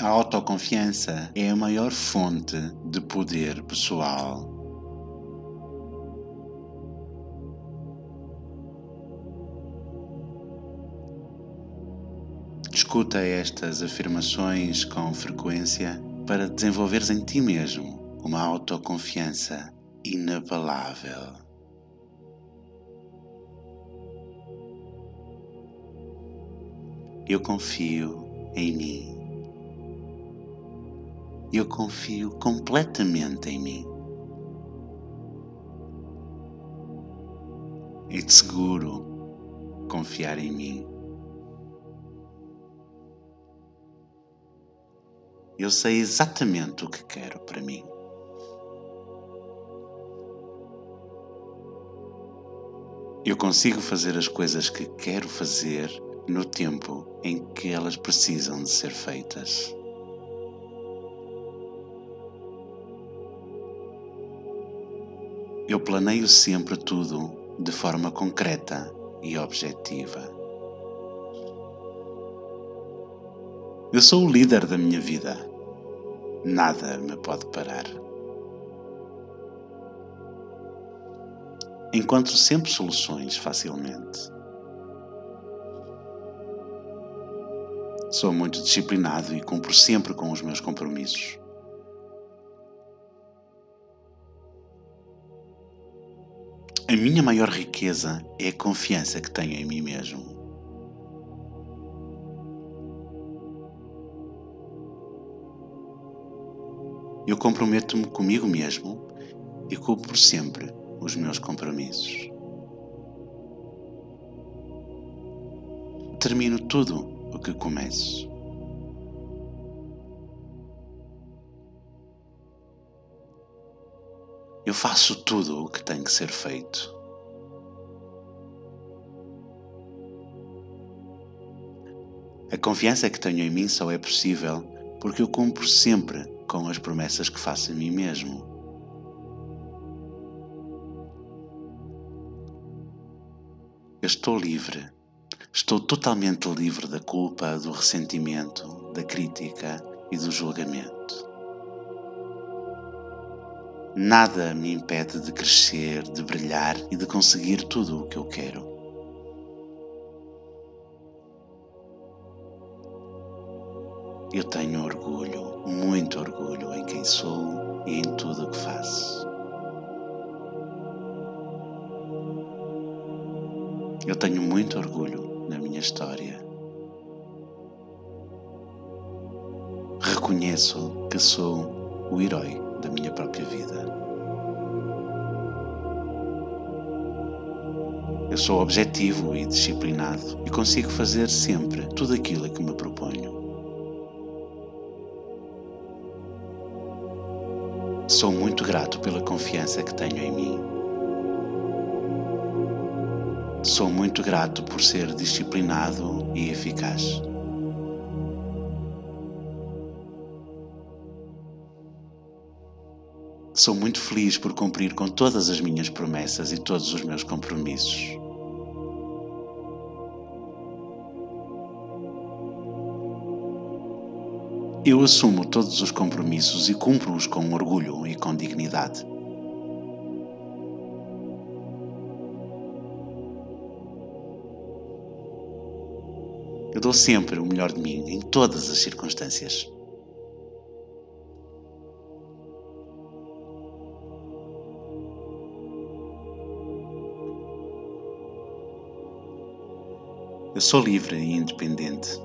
A autoconfiança é a maior fonte de poder pessoal. Escuta estas afirmações com frequência para desenvolveres em ti mesmo uma autoconfiança inabalável. Eu confio em mim. Eu confio completamente em mim. É seguro confiar em mim. Eu sei exatamente o que quero para mim. Eu consigo fazer as coisas que quero fazer no tempo em que elas precisam de ser feitas. Eu planeio sempre tudo de forma concreta e objetiva. Eu sou o líder da minha vida. Nada me pode parar. Encontro sempre soluções facilmente. Sou muito disciplinado e cumpro sempre com os meus compromissos. A minha maior riqueza é a confiança que tenho em mim mesmo. Eu comprometo-me comigo mesmo e cumpro sempre os meus compromissos. Termino tudo o que começo. Eu faço tudo o que tem que ser feito. A confiança que tenho em mim só é possível porque eu cumpro sempre com as promessas que faço a mim mesmo. Eu estou livre. Estou totalmente livre da culpa, do ressentimento, da crítica e do julgamento. Nada me impede de crescer, de brilhar e de conseguir tudo o que eu quero. Eu tenho orgulho, muito orgulho em quem sou e em tudo o que faço. Eu tenho muito orgulho na minha história. Reconheço que sou o herói da minha própria vida. Eu sou objetivo e disciplinado e consigo fazer sempre tudo aquilo a que me proponho. Sou muito grato pela confiança que tenho em mim. Sou muito grato por ser disciplinado e eficaz. Sou muito feliz por cumprir com todas as minhas promessas e todos os meus compromissos. Eu assumo todos os compromissos e cumpro-os com orgulho e com dignidade. Eu dou sempre o melhor de mim em todas as circunstâncias. Eu sou livre e independente.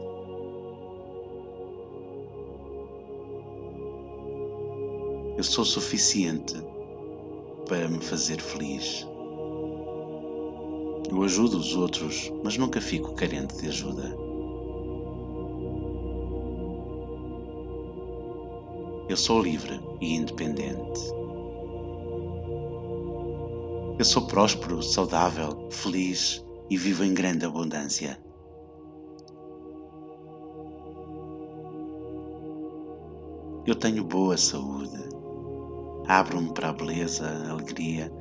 Eu sou suficiente para me fazer feliz. Eu ajudo os outros, mas nunca fico carente de ajuda. Eu sou livre e independente. Eu sou próspero, saudável, feliz e vivo em grande abundância. Eu tenho boa saúde. Abro-me para a beleza, a alegria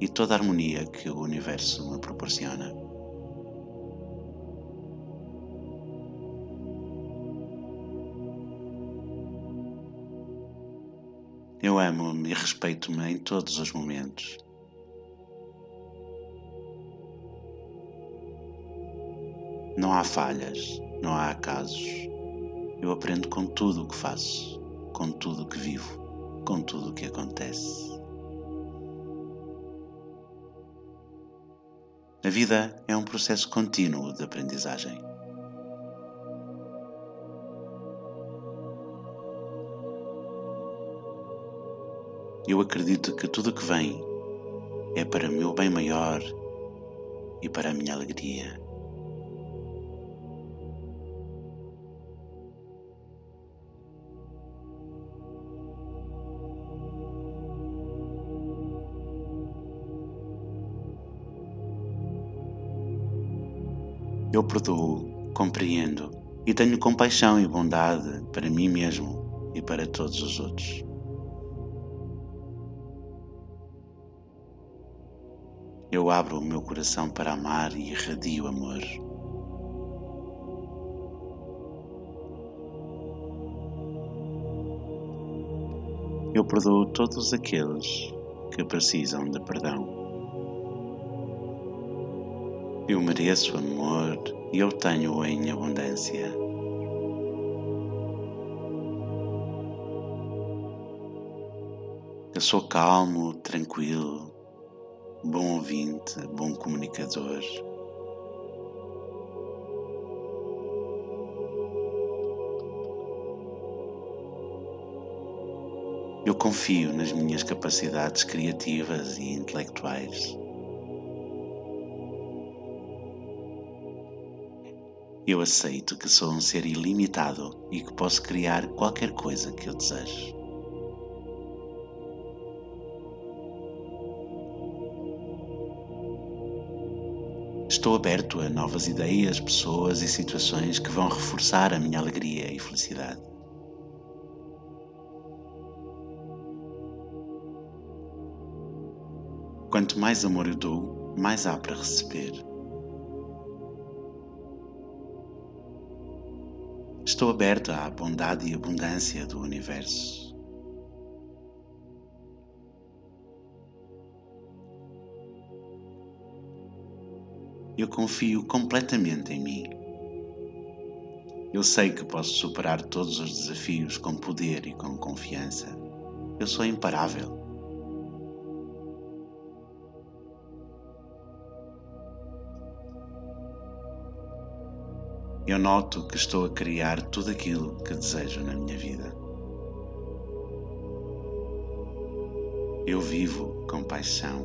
e toda a harmonia que o universo me proporciona. Eu amo-me e respeito-me em todos os momentos. Não há falhas, não há acasos. Eu aprendo com tudo o que faço, com tudo o que vivo, com tudo o que acontece. A vida é um processo contínuo de aprendizagem. Eu acredito que tudo que vem é para meu bem maior e para a minha alegria. Eu perdoo, compreendo e tenho compaixão e bondade para mim mesmo e para todos os outros. Eu abro o meu coração para amar e irradio amor. Eu perdoo todos aqueles que precisam de perdão. Eu mereço amor e eu tenho-o em abundância. Eu sou calmo, tranquilo, bom ouvinte, bom comunicador. Eu confio nas minhas capacidades criativas e intelectuais. Eu aceito que sou um ser ilimitado e que posso criar qualquer coisa que eu desejo. Estou aberto a novas ideias, pessoas e situações que vão reforçar a minha alegria e felicidade. Quanto mais amor eu dou, mais há para receber. Estou aberto à bondade e abundância do universo. Eu confio completamente em mim. Eu sei que posso superar todos os desafios com poder e com confiança. Eu sou imparável. Eu noto que estou a criar tudo aquilo que desejo na minha vida. Eu vivo com paixão.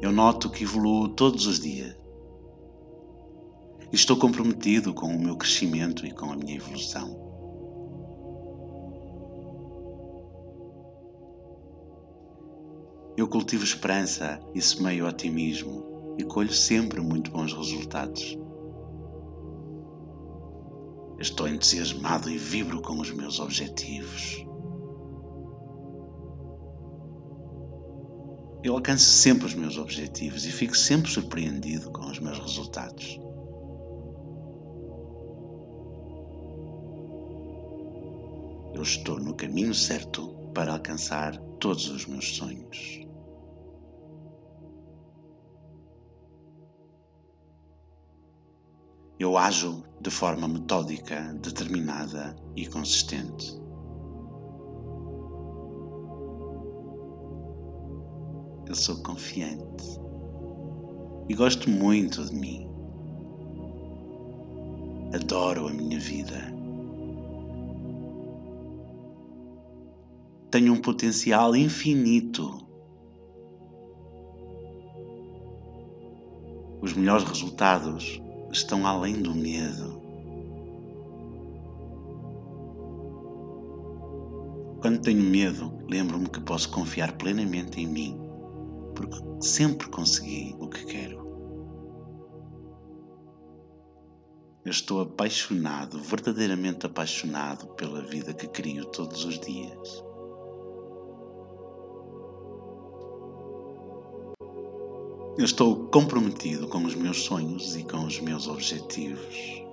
Eu noto que evoluo todos os dias. Estou comprometido com o meu crescimento e com a minha evolução. Eu cultivo esperança e semeio otimismo e colho sempre muito bons resultados. Estou entusiasmado e vibro com os meus objetivos. Eu alcanço sempre os meus objetivos e fico sempre surpreendido com os meus resultados. Eu estou no caminho certo para alcançar todos os meus sonhos. Eu ajo de forma metódica, determinada e consistente. Eu sou confiante e gosto muito de mim. Adoro a minha vida. Tenho um potencial infinito. Os melhores resultados estão além do medo. Quando tenho medo, lembro-me que posso confiar plenamente em mim, porque sempre consegui o que quero. Eu estou apaixonado, verdadeiramente apaixonado pela vida que crio todos os dias. Eu estou comprometido com os meus sonhos e com os meus objetivos.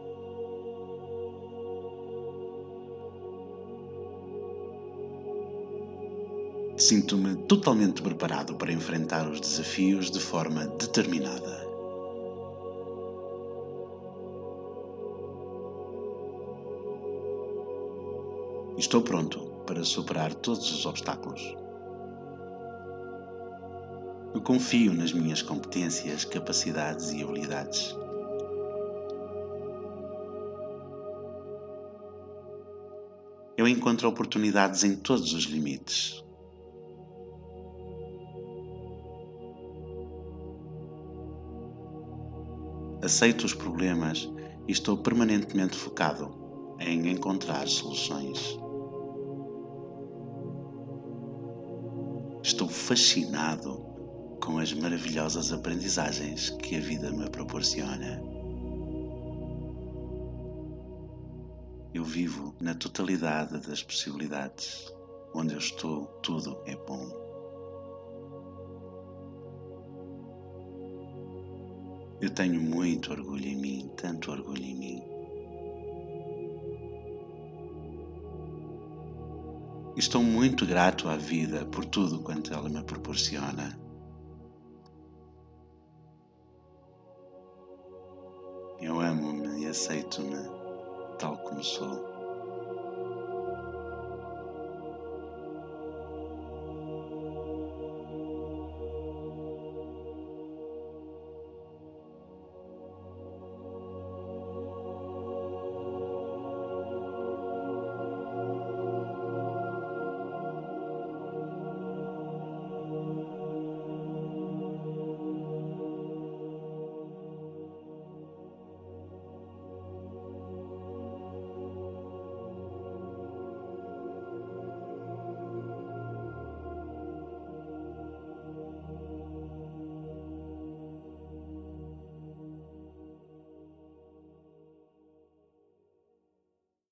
Sinto-me totalmente preparado para enfrentar os desafios de forma determinada. Estou pronto para superar todos os obstáculos. Confio nas minhas competências, capacidades e habilidades. Eu encontro oportunidades em todos os limites. Aceito os problemas e estou permanentemente focado em encontrar soluções. Estou fascinado com as maravilhosas aprendizagens que a vida me proporciona. Eu vivo na totalidade das possibilidades. Onde eu estou, tudo é bom. Eu tenho muito orgulho em mim, tanto orgulho em mim. Estou muito grato à vida por tudo quanto ela me proporciona. Aceito-me tal como sou.